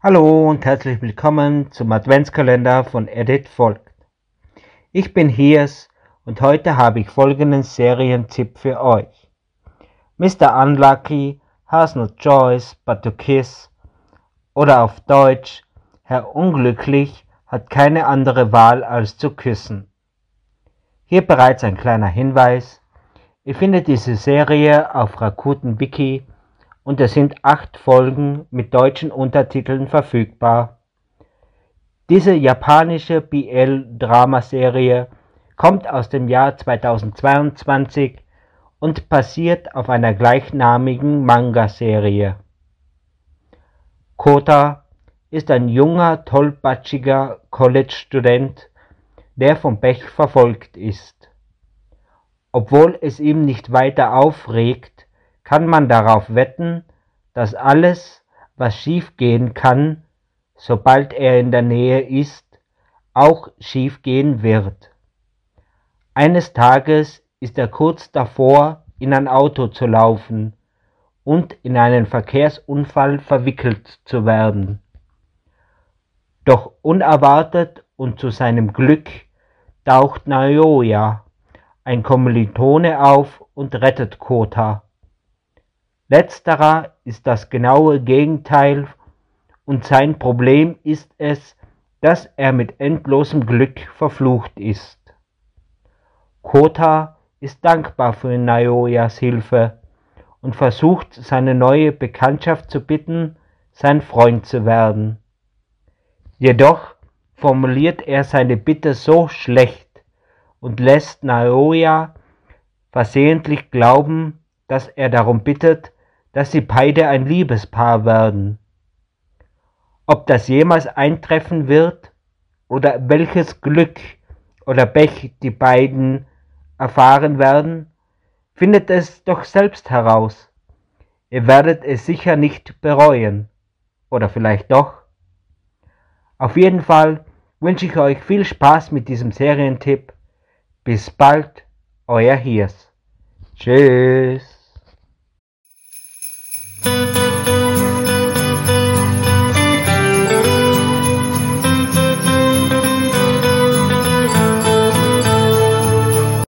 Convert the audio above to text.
Hallo und herzlich willkommen zum Adventskalender von Edith Folgt. Ich bin Hiers und heute habe ich folgenden Serientipp für euch. Mr. Unlucky has no choice but to kiss oder auf Deutsch Herr Unglücklich hat keine andere Wahl als zu küssen. Hier bereits ein kleiner Hinweis. Ihr findet diese Serie auf Rakuten Wiki und es sind acht Folgen mit deutschen Untertiteln verfügbar. Diese japanische BL-Dramaserie kommt aus dem Jahr 2022 und basiert auf einer gleichnamigen Manga-Serie. Kota ist ein junger, tollpatschiger College-Student, der vom Pech verfolgt ist. Obwohl es ihm nicht weiter aufregt, kann man darauf wetten, dass alles, was schiefgehen kann, sobald er in der Nähe ist, auch schiefgehen wird. Eines Tages ist er kurz davor, in ein Auto zu laufen und in einen Verkehrsunfall verwickelt zu werden. Doch unerwartet und zu seinem Glück taucht Naoya, ein Kommilitone, auf und rettet Kota. Letzterer ist das genaue Gegenteil und sein Problem ist es, dass er mit endlosem Glück verflucht ist. Kota ist dankbar für Naoyas Hilfe und versucht seine neue Bekanntschaft zu bitten, sein Freund zu werden. Jedoch formuliert er seine Bitte so schlecht und lässt Naoya versehentlich glauben, dass er darum bittet, dass sie beide ein Liebespaar werden. Ob das jemals eintreffen wird oder welches Glück oder Pech die beiden erfahren werden, findet es doch selbst heraus. Ihr werdet es sicher nicht bereuen. Oder vielleicht doch. Auf jeden Fall wünsche ich euch viel Spaß mit diesem Serientipp. Bis bald, euer Hiers. Tschüss.